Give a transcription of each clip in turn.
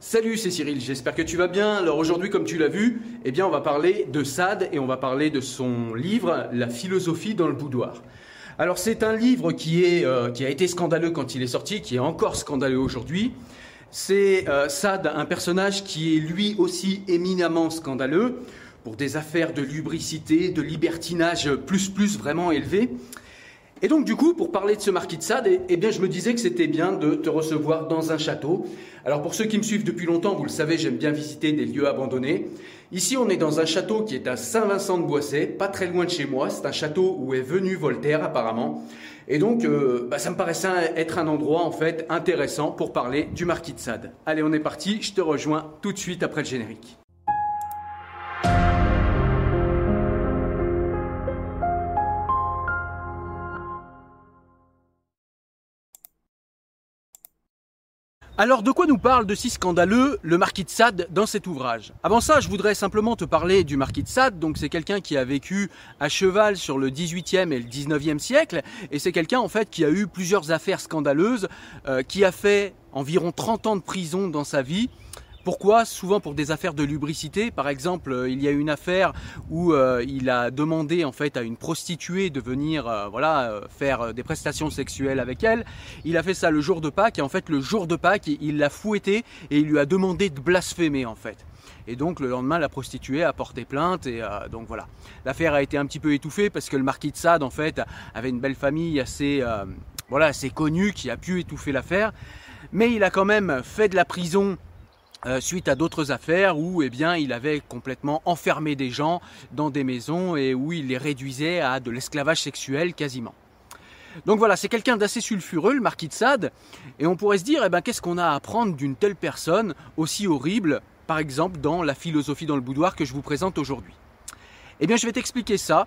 Salut, c'est Cyril, j'espère que tu vas bien. Alors aujourd'hui, comme tu l'as vu, eh bien on va parler de Sade et on va parler de son livre La philosophie dans le boudoir. Alors c'est un livre qui, est, euh, qui a été scandaleux quand il est sorti, qui est encore scandaleux aujourd'hui. C'est euh, Sade, un personnage qui est lui aussi éminemment scandaleux pour des affaires de lubricité, de libertinage plus plus vraiment élevées. Et donc du coup, pour parler de ce marquis de Sade, eh, eh bien je me disais que c'était bien de te recevoir dans un château. Alors pour ceux qui me suivent depuis longtemps, vous le savez, j'aime bien visiter des lieux abandonnés. Ici, on est dans un château qui est à Saint-Vincent-de-Boisset, pas très loin de chez moi. C'est un château où est venu Voltaire apparemment. Et donc, euh, bah, ça me paraissait être un endroit en fait intéressant pour parler du marquis de Sade. Allez, on est parti. Je te rejoins tout de suite après le générique. Alors de quoi nous parle de si scandaleux le marquis de Sade dans cet ouvrage Avant ça, je voudrais simplement te parler du marquis de Sade. Donc c'est quelqu'un qui a vécu à cheval sur le 18e et le 19e siècle et c'est quelqu'un en fait qui a eu plusieurs affaires scandaleuses, euh, qui a fait environ 30 ans de prison dans sa vie. Pourquoi Souvent pour des affaires de lubricité. Par exemple, euh, il y a une affaire où euh, il a demandé en fait à une prostituée de venir euh, voilà, faire des prestations sexuelles avec elle. Il a fait ça le jour de Pâques et en fait le jour de Pâques, il l'a fouetté et il lui a demandé de blasphémer en fait. Et donc le lendemain, la prostituée a porté plainte et donc voilà. L'affaire a été un petit peu étouffée parce que le marquis de Sade en fait avait une belle famille assez voilà assez connue qui a pu étouffer l'affaire. Mais il a quand même fait de la prison euh, suite à d'autres affaires où eh bien, il avait complètement enfermé des gens dans des maisons et où il les réduisait à de l'esclavage sexuel quasiment. Donc voilà, c'est quelqu'un d'assez sulfureux, le marquis de Sade, et on pourrait se dire, eh ben, qu'est-ce qu'on a à apprendre d'une telle personne aussi horrible, par exemple dans la philosophie dans le boudoir que je vous présente aujourd'hui? Eh bien, je vais t'expliquer ça.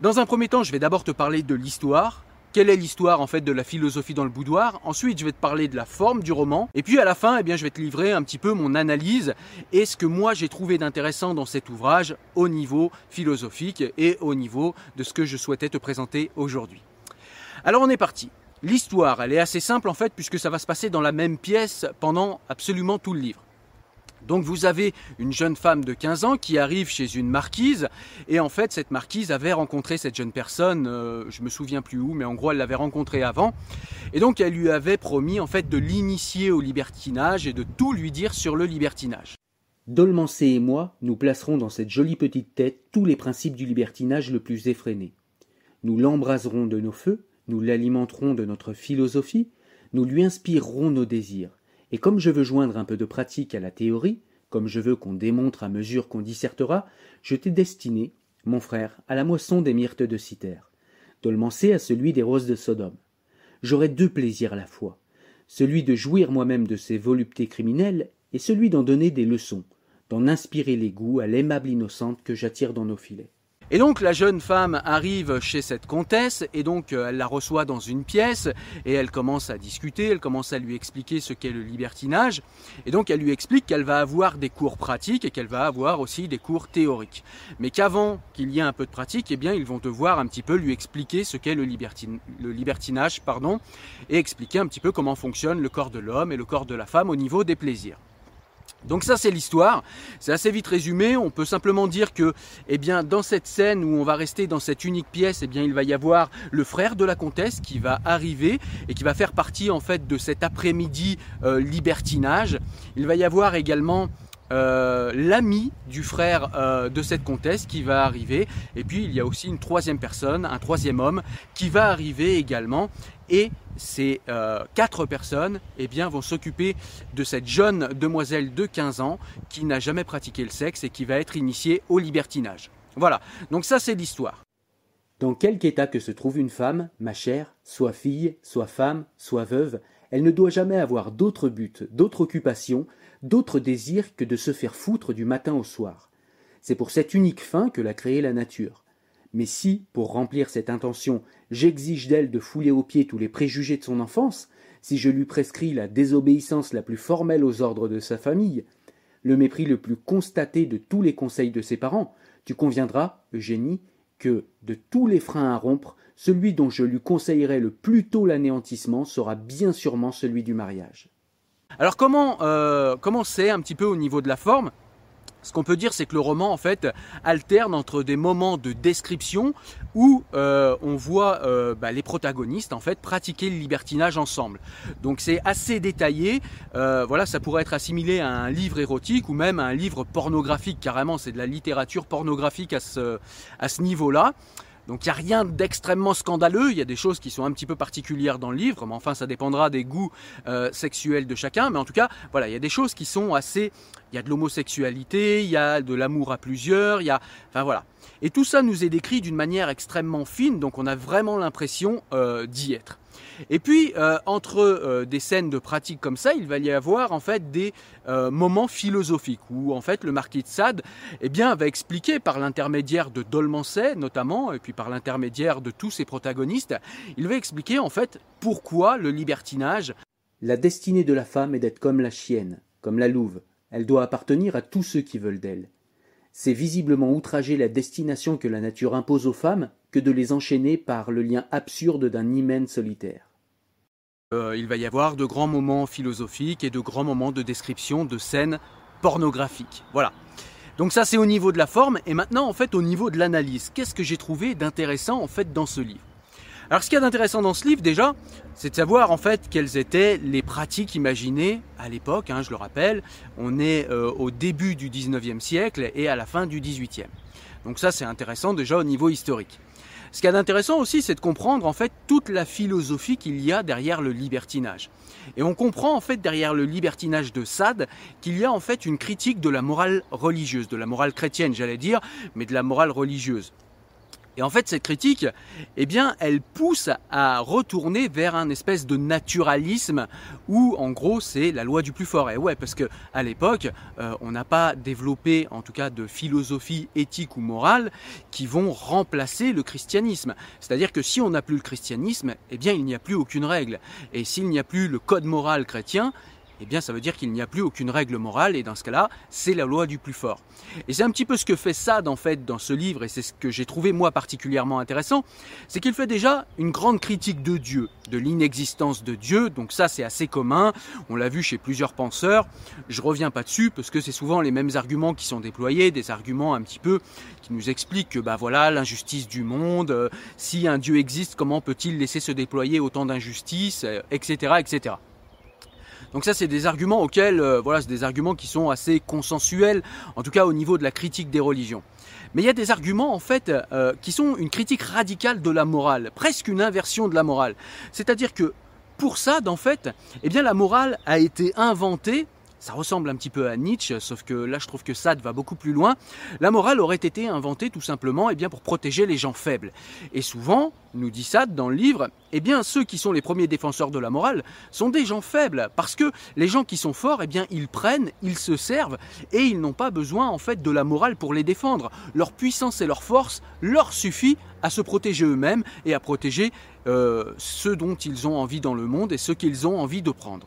Dans un premier temps, je vais d'abord te parler de l'histoire, quelle est l'histoire en fait de la philosophie dans le boudoir? Ensuite, je vais te parler de la forme du roman. Et puis à la fin, eh je vais te livrer un petit peu mon analyse et ce que moi j'ai trouvé d'intéressant dans cet ouvrage au niveau philosophique et au niveau de ce que je souhaitais te présenter aujourd'hui. Alors on est parti. L'histoire, elle est assez simple en fait puisque ça va se passer dans la même pièce pendant absolument tout le livre. Donc vous avez une jeune femme de 15 ans qui arrive chez une marquise et en fait cette marquise avait rencontré cette jeune personne, euh, je me souviens plus où, mais en gros elle l'avait rencontrée avant et donc elle lui avait promis en fait de l'initier au libertinage et de tout lui dire sur le libertinage. Dolmancé et moi, nous placerons dans cette jolie petite tête tous les principes du libertinage le plus effréné. Nous l'embraserons de nos feux, nous l'alimenterons de notre philosophie, nous lui inspirerons nos désirs. Et comme je veux joindre un peu de pratique à la théorie, comme je veux qu'on démontre à mesure qu'on dissertera, je t'ai destiné, mon frère, à la moisson des myrtes de Cythère, Dolmancé à celui des roses de Sodome. J'aurai deux plaisirs à la fois, celui de jouir moi-même de ces voluptés criminelles est celui d'en donner des leçons, d'en inspirer les goûts à l'aimable innocente que j'attire dans nos filets. Et donc la jeune femme arrive chez cette comtesse et donc euh, elle la reçoit dans une pièce et elle commence à discuter, elle commence à lui expliquer ce qu'est le libertinage et donc elle lui explique qu'elle va avoir des cours pratiques et qu'elle va avoir aussi des cours théoriques. Mais qu'avant qu'il y ait un peu de pratique, eh bien ils vont devoir un petit peu lui expliquer ce qu'est le, le libertinage pardon, et expliquer un petit peu comment fonctionne le corps de l'homme et le corps de la femme au niveau des plaisirs. Donc ça c'est l'histoire, c'est assez vite résumé, on peut simplement dire que eh bien dans cette scène où on va rester dans cette unique pièce, eh bien il va y avoir le frère de la comtesse qui va arriver et qui va faire partie en fait de cet après-midi euh, libertinage. Il va y avoir également euh, l'ami du frère euh, de cette comtesse qui va arriver. Et puis il y a aussi une troisième personne, un troisième homme qui va arriver également. Et ces euh, quatre personnes eh vont s'occuper de cette jeune demoiselle de 15 ans qui n'a jamais pratiqué le sexe et qui va être initiée au libertinage. Voilà, donc ça c'est l'histoire. Dans quelque état que se trouve une femme, ma chère, soit fille, soit femme, soit veuve, elle ne doit jamais avoir d'autre but, d'autre occupation, d'autre désir que de se faire foutre du matin au soir. C'est pour cette unique fin que l'a créée la nature. Mais si, pour remplir cette intention, j'exige d'elle de fouler aux pieds tous les préjugés de son enfance, si je lui prescris la désobéissance la plus formelle aux ordres de sa famille, le mépris le plus constaté de tous les conseils de ses parents, tu conviendras, Eugénie, que, de tous les freins à rompre, celui dont je lui conseillerais le plus tôt l'anéantissement sera bien sûrement celui du mariage. Alors comment euh, comment c'est un petit peu au niveau de la forme? Ce qu'on peut dire, c'est que le roman, en fait, alterne entre des moments de description où euh, on voit euh, bah, les protagonistes, en fait, pratiquer le libertinage ensemble. Donc c'est assez détaillé. voilà, ça pourrait être assimilé à un livre érotique ou même à un livre pornographique. Carrément, c'est de la littérature pornographique à ce, à ce niveau-là. Donc il n'y a rien d'extrêmement scandaleux, il y a des choses qui sont un petit peu particulières dans le livre, mais enfin ça dépendra des goûts euh, sexuels de chacun, mais en tout cas, voilà, il y a des choses qui sont assez... Il y a de l'homosexualité, il y a de l'amour à plusieurs, il y a... Enfin voilà. Et tout ça nous est décrit d'une manière extrêmement fine, donc on a vraiment l'impression euh, d'y être. Et puis, euh, entre euh, des scènes de pratique comme ça, il va y avoir en fait des moments philosophiques où en fait le marquis de Sade eh bien, va expliquer par l'intermédiaire de Dolmancet notamment, et puis par l'intermédiaire de tous ses protagonistes, il va expliquer en fait pourquoi le libertinage. La destinée de la femme est d'être comme la chienne, comme la louve. Elle doit appartenir à tous ceux qui veulent d'elle. C'est visiblement outrager la destination que la nature impose aux femmes que de les enchaîner par le lien absurde d'un hymen solitaire. Euh, il va y avoir de grands moments philosophiques et de grands moments de description de scènes pornographiques. Voilà. Donc ça c'est au niveau de la forme et maintenant en fait au niveau de l'analyse. Qu'est-ce que j'ai trouvé d'intéressant en fait dans ce livre? Alors ce qu'il y a d'intéressant dans ce livre déjà, c'est de savoir en fait quelles étaient les pratiques imaginées à l'époque, hein, je le rappelle, on est euh, au début du 19e siècle et à la fin du 18e. Donc ça c'est intéressant déjà au niveau historique. Ce qui est intéressant aussi, c'est de comprendre en fait toute la philosophie qu'il y a derrière le libertinage. Et on comprend en fait derrière le libertinage de Sade qu'il y a en fait une critique de la morale religieuse, de la morale chrétienne j'allais dire, mais de la morale religieuse. Et en fait, cette critique, eh bien, elle pousse à retourner vers un espèce de naturalisme où, en gros, c'est la loi du plus fort. Et ouais, parce que à l'époque, euh, on n'a pas développé, en tout cas, de philosophie éthique ou morale qui vont remplacer le christianisme. C'est-à-dire que si on n'a plus le christianisme, eh bien, il n'y a plus aucune règle. Et s'il n'y a plus le code moral chrétien, eh bien ça veut dire qu'il n'y a plus aucune règle morale et dans ce cas-là, c'est la loi du plus fort. Et c'est un petit peu ce que fait Sade en fait dans ce livre et c'est ce que j'ai trouvé moi particulièrement intéressant, c'est qu'il fait déjà une grande critique de Dieu, de l'inexistence de Dieu, donc ça c'est assez commun, on l'a vu chez plusieurs penseurs, je reviens pas dessus parce que c'est souvent les mêmes arguments qui sont déployés, des arguments un petit peu qui nous expliquent que bah voilà l'injustice du monde, euh, si un Dieu existe, comment peut-il laisser se déployer autant d'injustice, etc., euh, etc. Donc ça, c'est des arguments auxquels, euh, voilà, c'est des arguments qui sont assez consensuels, en tout cas au niveau de la critique des religions. Mais il y a des arguments en fait euh, qui sont une critique radicale de la morale, presque une inversion de la morale. C'est-à-dire que pour ça, en fait, eh bien la morale a été inventée ça ressemble un petit peu à Nietzsche, sauf que là je trouve que Sade va beaucoup plus loin. La morale aurait été inventée tout simplement eh bien, pour protéger les gens faibles. Et souvent, nous dit Sade dans le livre, eh bien ceux qui sont les premiers défenseurs de la morale sont des gens faibles, parce que les gens qui sont forts, eh bien ils prennent, ils se servent, et ils n'ont pas besoin en fait de la morale pour les défendre. Leur puissance et leur force leur suffit à se protéger eux-mêmes et à protéger euh, ceux dont ils ont envie dans le monde et ceux qu'ils ont envie de prendre.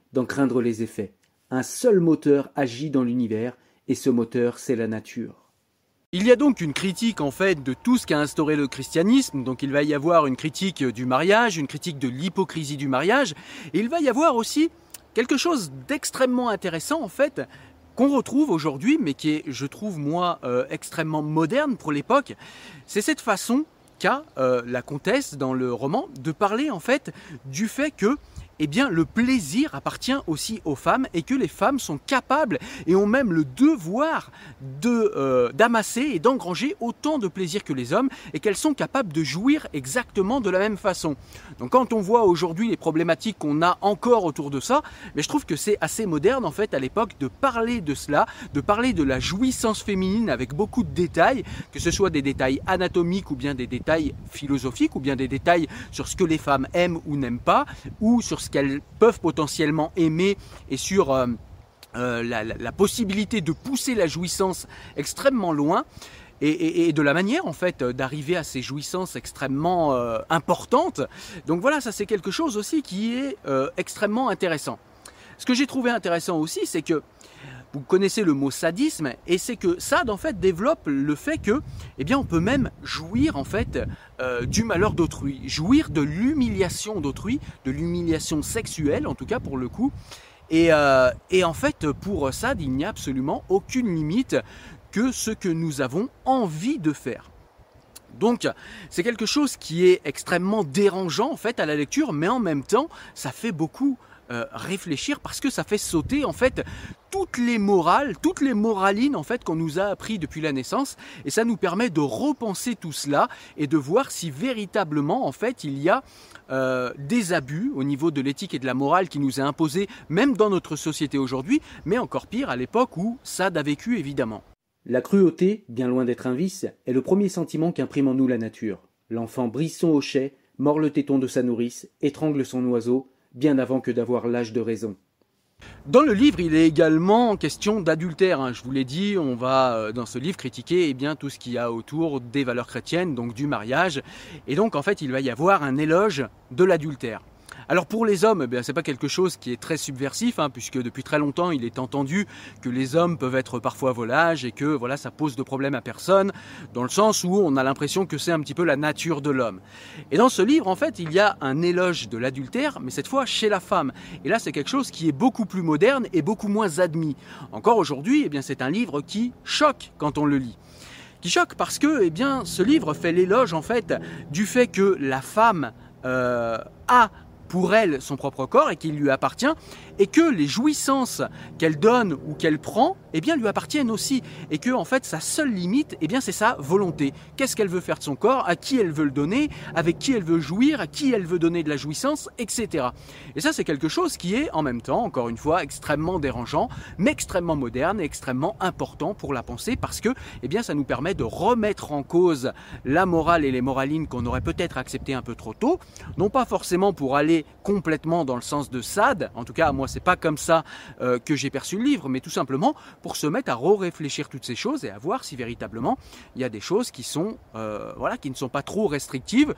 d'en craindre les effets. Un seul moteur agit dans l'univers, et ce moteur, c'est la nature. Il y a donc une critique en fait de tout ce qu'a instauré le christianisme, donc il va y avoir une critique du mariage, une critique de l'hypocrisie du mariage, et il va y avoir aussi quelque chose d'extrêmement intéressant en fait qu'on retrouve aujourd'hui, mais qui est, je trouve moi, euh, extrêmement moderne pour l'époque, c'est cette façon qu'a euh, la comtesse dans le roman de parler en fait du fait que eh bien le plaisir appartient aussi aux femmes et que les femmes sont capables et ont même le devoir de euh, d'amasser et d'engranger autant de plaisir que les hommes et qu'elles sont capables de jouir exactement de la même façon. Donc quand on voit aujourd'hui les problématiques qu'on a encore autour de ça, mais je trouve que c'est assez moderne en fait à l'époque de parler de cela, de parler de la jouissance féminine avec beaucoup de détails, que ce soit des détails anatomiques ou bien des détails philosophiques ou bien des détails sur ce que les femmes aiment ou n'aiment pas ou sur ce qu'elles peuvent potentiellement aimer et sur euh, euh, la, possibilité de pousser la jouissance extrêmement loin. Et, de la manière en fait d'arriver à ces jouissances extrêmement euh, importantes. Donc voilà, ça c'est quelque chose aussi qui est extrêmement intéressant. Ce que j'ai trouvé intéressant aussi, c'est que vous connaissez le mot sadisme, et c'est que Sade en fait développe le fait que, eh bien, on peut même jouir en fait euh, du malheur d'autrui, jouir de l'humiliation d'autrui, de l'humiliation sexuelle en tout cas pour le coup. Et, euh, et en fait, pour Sade, il n'y a absolument aucune limite que ce que nous avons envie de faire. Donc c'est quelque chose qui est extrêmement dérangeant en fait à la lecture, mais en même temps ça fait beaucoup euh, réfléchir parce que ça fait sauter en fait toutes les morales, toutes les moralines en fait qu'on nous a appris depuis la naissance et ça nous permet de repenser tout cela et de voir si véritablement en fait il y a euh, des abus au niveau de l'éthique et de la morale qui nous est imposé même dans notre société aujourd'hui, mais encore pire à l'époque où Sade a vécu évidemment. La cruauté, bien loin d'être un vice, est le premier sentiment qu'imprime en nous la nature. L'enfant brise son hochet, mord le téton de sa nourrice, étrangle son oiseau, bien avant que d'avoir l'âge de raison. Dans le livre, il est également question d'adultère. Hein. Je vous l'ai dit, on va euh, dans ce livre critiquer eh bien, tout ce qu'il y a autour des valeurs chrétiennes, donc du mariage. Et donc, en fait, il va y avoir un éloge de l'adultère. Alors pour les hommes, eh ce n'est pas quelque chose qui est très subversif, hein, puisque depuis très longtemps il est entendu que les hommes peuvent être parfois volages et que voilà ça pose de problème à personne, dans le sens où on a l'impression que c'est un petit peu la nature de l'homme. Et dans ce livre, en fait, il y a un éloge de l'adultère, mais cette fois chez la femme. Et là, c'est quelque chose qui est beaucoup plus moderne et beaucoup moins admis. Encore aujourd'hui, eh c'est un livre qui choque quand on le lit qui choque parce que eh bien, ce livre fait l'éloge en fait du fait que la femme euh, a pour elle son propre corps et qui lui appartient et que les jouissances qu'elle donne ou qu'elle prend, eh bien, lui appartiennent aussi, et que en fait, sa seule limite, eh bien, c'est sa volonté. Qu'est-ce qu'elle veut faire de son corps, à qui elle veut le donner, avec qui elle veut jouir, à qui elle veut donner de la jouissance, etc. Et ça, c'est quelque chose qui est, en même temps, encore une fois, extrêmement dérangeant, mais extrêmement moderne et extrêmement important pour la pensée, parce que, eh bien, ça nous permet de remettre en cause la morale et les moralines qu'on aurait peut-être acceptées un peu trop tôt, non pas forcément pour aller complètement dans le sens de Sade, en tout cas, moi, c'est pas comme ça euh, que j'ai perçu le livre, mais tout simplement pour se mettre à re-réfléchir toutes ces choses et à voir si véritablement il y a des choses qui sont, euh, voilà, qui ne sont pas trop restrictives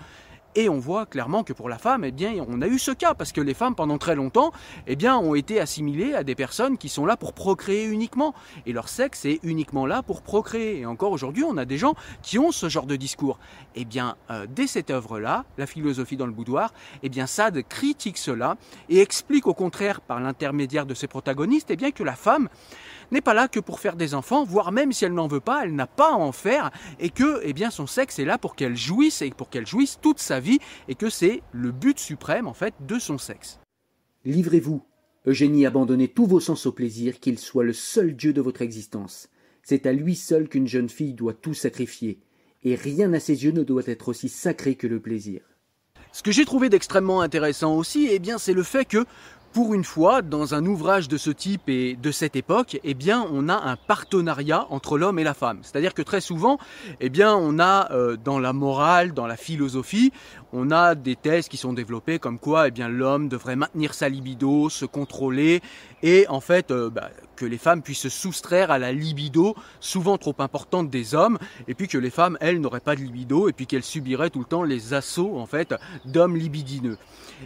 et on voit clairement que pour la femme, eh bien, on a eu ce cas parce que les femmes, pendant très longtemps, eh bien, ont été assimilées à des personnes qui sont là pour procréer uniquement. Et leur sexe est uniquement là pour procréer. Et encore aujourd'hui, on a des gens qui ont ce genre de discours. Eh bien, euh, dès cette œuvre-là, la philosophie dans le boudoir, eh bien, Sade critique cela et explique au contraire, par l'intermédiaire de ses protagonistes, eh bien, que la femme, n'est pas là que pour faire des enfants, voire même si elle n'en veut pas, elle n'a pas à en faire, et que eh bien, son sexe est là pour qu'elle jouisse, et pour qu'elle jouisse toute sa vie, et que c'est le but suprême en fait de son sexe. Livrez-vous. Eugénie abandonnez tous vos sens au plaisir, qu'il soit le seul Dieu de votre existence. C'est à lui seul qu'une jeune fille doit tout sacrifier, et rien à ses yeux ne doit être aussi sacré que le plaisir. Ce que j'ai trouvé d'extrêmement intéressant aussi, eh bien, c'est le fait que pour une fois, dans un ouvrage de ce type et de cette époque, eh bien, on a un partenariat entre l'homme et la femme. C'est-à-dire que très souvent, eh bien, on a euh, dans la morale, dans la philosophie, on a des thèses qui sont développées comme quoi, eh bien, l'homme devrait maintenir sa libido, se contrôler, et en fait, euh, bah, que les femmes puissent se soustraire à la libido souvent trop importante des hommes, et puis que les femmes, elles, n'auraient pas de libido, et puis qu'elles subiraient tout le temps les assauts, en fait, d'hommes libidineux.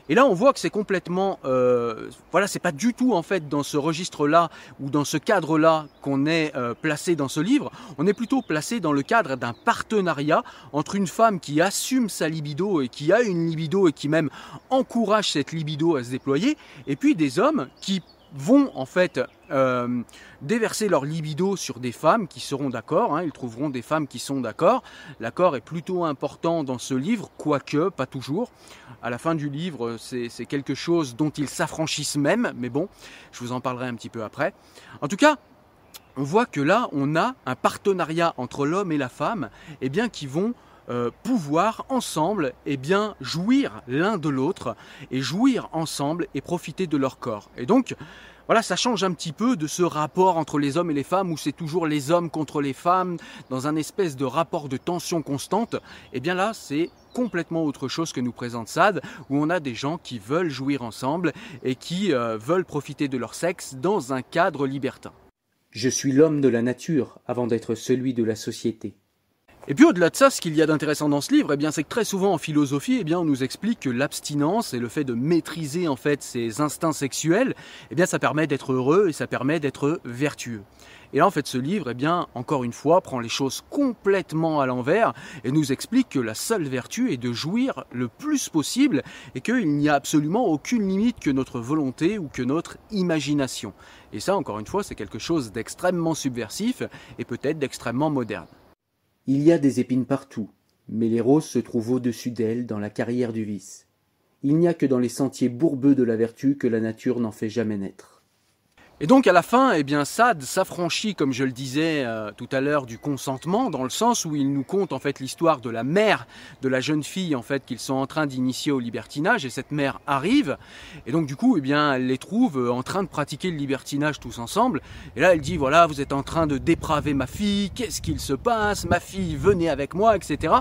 Et là, on voit que c'est complètement, euh, voilà, c'est pas du tout en fait dans ce registre-là ou dans ce cadre-là qu'on est euh, placé dans ce livre. On est plutôt placé dans le cadre d'un partenariat entre une femme qui assume sa libido et qui a une libido et qui même encourage cette libido à se déployer, et puis des hommes qui vont en fait euh, déverser leur libido sur des femmes qui seront d'accord, hein, ils trouveront des femmes qui sont d'accord. L'accord est plutôt important dans ce livre, quoique pas toujours. À la fin du livre, c'est quelque chose dont ils s'affranchissent même, mais bon, je vous en parlerai un petit peu après. En tout cas, on voit que là, on a un partenariat entre l'homme et la femme, eh bien, qui vont euh, pouvoir ensemble eh bien, jouir l'un de l'autre et jouir ensemble et profiter de leur corps. Et donc, voilà, ça change un petit peu de ce rapport entre les hommes et les femmes où c'est toujours les hommes contre les femmes dans un espèce de rapport de tension constante. Et eh bien là, c'est complètement autre chose que nous présente Sade, où on a des gens qui veulent jouir ensemble et qui euh, veulent profiter de leur sexe dans un cadre libertin. Je suis l'homme de la nature avant d'être celui de la société. Et puis au-delà de ça, ce qu'il y a d'intéressant dans ce livre, eh bien, c'est que très souvent en philosophie, eh bien, on nous explique que l'abstinence et le fait de maîtriser en fait ses instincts sexuels, eh bien, ça permet d'être heureux et ça permet d'être vertueux. Et là, en fait, ce livre, eh bien, encore une fois, prend les choses complètement à l'envers et nous explique que la seule vertu est de jouir le plus possible et qu'il n'y a absolument aucune limite que notre volonté ou que notre imagination. Et ça, encore une fois, c'est quelque chose d'extrêmement subversif et peut-être d'extrêmement moderne. Il y a des épines partout, mais les roses se trouvent au-dessus d'elles dans la carrière du vice. Il n'y a que dans les sentiers bourbeux de la vertu que la nature n'en fait jamais naître. Et donc à la fin, eh bien Sade s'affranchit, comme je le disais euh, tout à l'heure, du consentement, dans le sens où il nous conte en fait l'histoire de la mère de la jeune fille en fait qu'ils sont en train d'initier au libertinage, et cette mère arrive, et donc du coup, eh bien, elle les trouve euh, en train de pratiquer le libertinage tous ensemble, et là elle dit voilà, vous êtes en train de dépraver ma fille, qu'est-ce qu'il se passe, ma fille, venez avec moi, etc.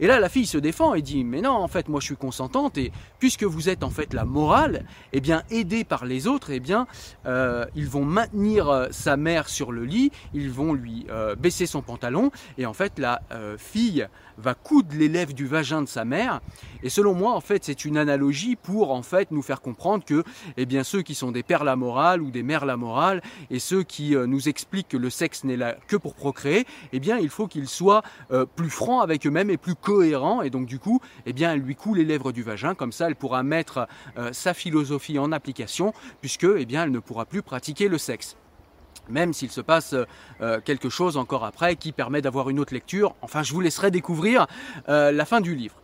Et là, la fille se défend et dit mais non, en fait, moi je suis consentante et puisque vous êtes en fait la morale, eh bien aidée par les autres, eh bien euh, ils vont maintenir euh, sa mère sur le lit, ils vont lui euh, baisser son pantalon et en fait la fille va coudre les lèvres du vagin de sa mère. Et selon moi, en fait, c'est une analogie pour en fait nous faire comprendre que, eh bien, ceux qui sont des pères la morale ou des mères la morale et ceux qui nous expliquent que le sexe n'est là que pour procréer, eh bien, il faut qu'ils soient plus francs avec eux-mêmes et plus cohérent et donc du coup, eh bien, elle lui coule les lèvres du vagin. Comme ça, elle pourra mettre euh, sa philosophie en application puisque, eh bien, elle ne pourra plus pratiquer le sexe même s'il se passe euh, quelque chose encore après qui permet d'avoir une autre lecture. Enfin, je vous laisserai découvrir euh, la fin du livre.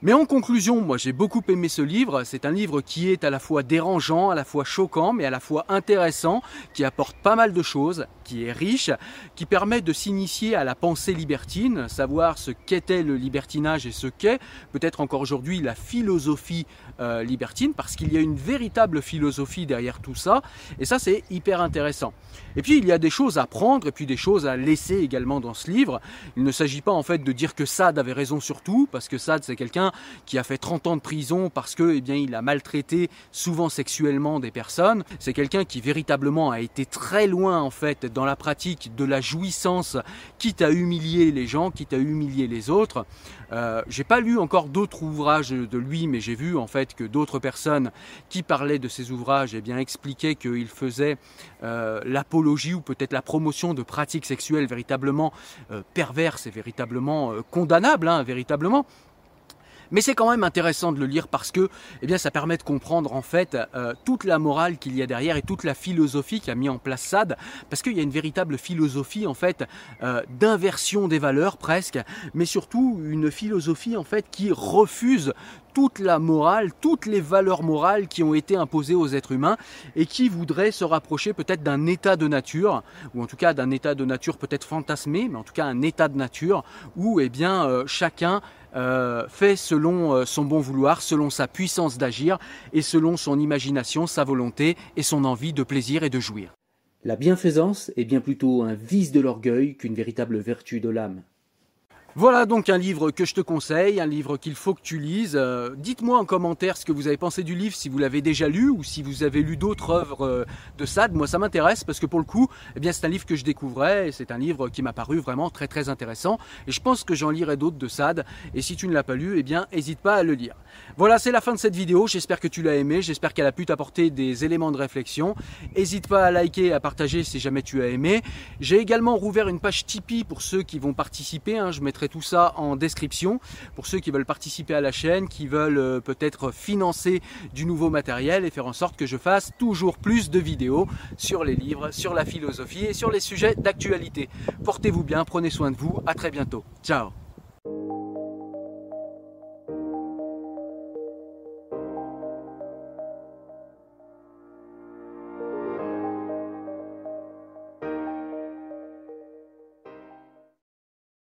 Mais en conclusion, moi j'ai beaucoup aimé ce livre. C'est un livre qui est à la fois dérangeant, à la fois choquant, mais à la fois intéressant, qui apporte pas mal de choses, qui est riche, qui permet de s'initier à la pensée libertine, savoir ce qu'était le libertinage et ce qu'est peut-être encore aujourd'hui la philosophie euh, libertine, parce qu'il y a une véritable philosophie derrière tout ça. Et ça c'est hyper intéressant. Et puis il y a des choses à prendre et puis des choses à laisser également dans ce livre. Il ne s'agit pas en fait de dire que Sade avait raison sur tout, parce que Sade c'est quelqu'un qui a fait 30 ans de prison parce que, eh bien, il a maltraité souvent sexuellement des personnes. C'est quelqu'un qui véritablement a été très loin, en fait, dans la pratique de la jouissance, quitte à humilier les gens, quitte à humilier les autres. Euh, j'ai pas lu encore d'autres ouvrages de lui, mais j'ai vu en fait que d'autres personnes qui parlaient de ces ouvrages eh bien, expliquaient qu'il faisait euh, l'apologie ou peut-être la promotion de pratiques sexuelles véritablement euh, perverses et véritablement condamnables, hein, véritablement. Mais c'est quand même intéressant de le lire parce que eh bien, ça permet de comprendre en fait euh, toute la morale qu'il y a derrière et toute la philosophie qu'a mis en place Sade, parce qu'il y a une véritable philosophie en fait euh, d'inversion des valeurs presque, mais surtout une philosophie en fait qui refuse toute la morale, toutes les valeurs morales qui ont été imposées aux êtres humains et qui voudraient se rapprocher peut-être d'un état de nature, ou en tout cas d'un état de nature peut-être fantasmé, mais en tout cas un état de nature où eh bien, euh, chacun euh, fait selon euh, son bon vouloir, selon sa puissance d'agir et selon son imagination, sa volonté et son envie de plaisir et de jouir. La bienfaisance est bien plutôt un vice de l'orgueil qu'une véritable vertu de l'âme. Voilà donc un livre que je te conseille, un livre qu'il faut que tu lises. Euh, dites-moi en commentaire ce que vous avez pensé du livre, si vous l'avez déjà lu ou si vous avez lu d'autres œuvres euh, de Sade. Moi, ça m'intéresse parce que pour le coup, eh bien, c'est un livre que je découvrais et c'est un livre qui m'a paru vraiment très très intéressant. Et je pense que j'en lirai d'autres de Sade. Et si tu ne l'as pas lu, eh bien, n'hésite pas à le lire. Voilà, c'est la fin de cette vidéo. J'espère que tu l'as aimé. J'espère qu'elle a pu t'apporter des éléments de réflexion. N'hésite pas à liker, à partager si jamais tu as aimé. J'ai également rouvert une page Tipeee pour ceux qui vont participer. Hein. Je tout ça en description pour ceux qui veulent participer à la chaîne, qui veulent euh, peut-être financer du nouveau matériel et faire en sorte que je fasse toujours plus de vidéos sur les livres, sur la philosophie et sur les sujets d'actualité. Portez-vous bien, prenez soin de vous, à très bientôt. Ciao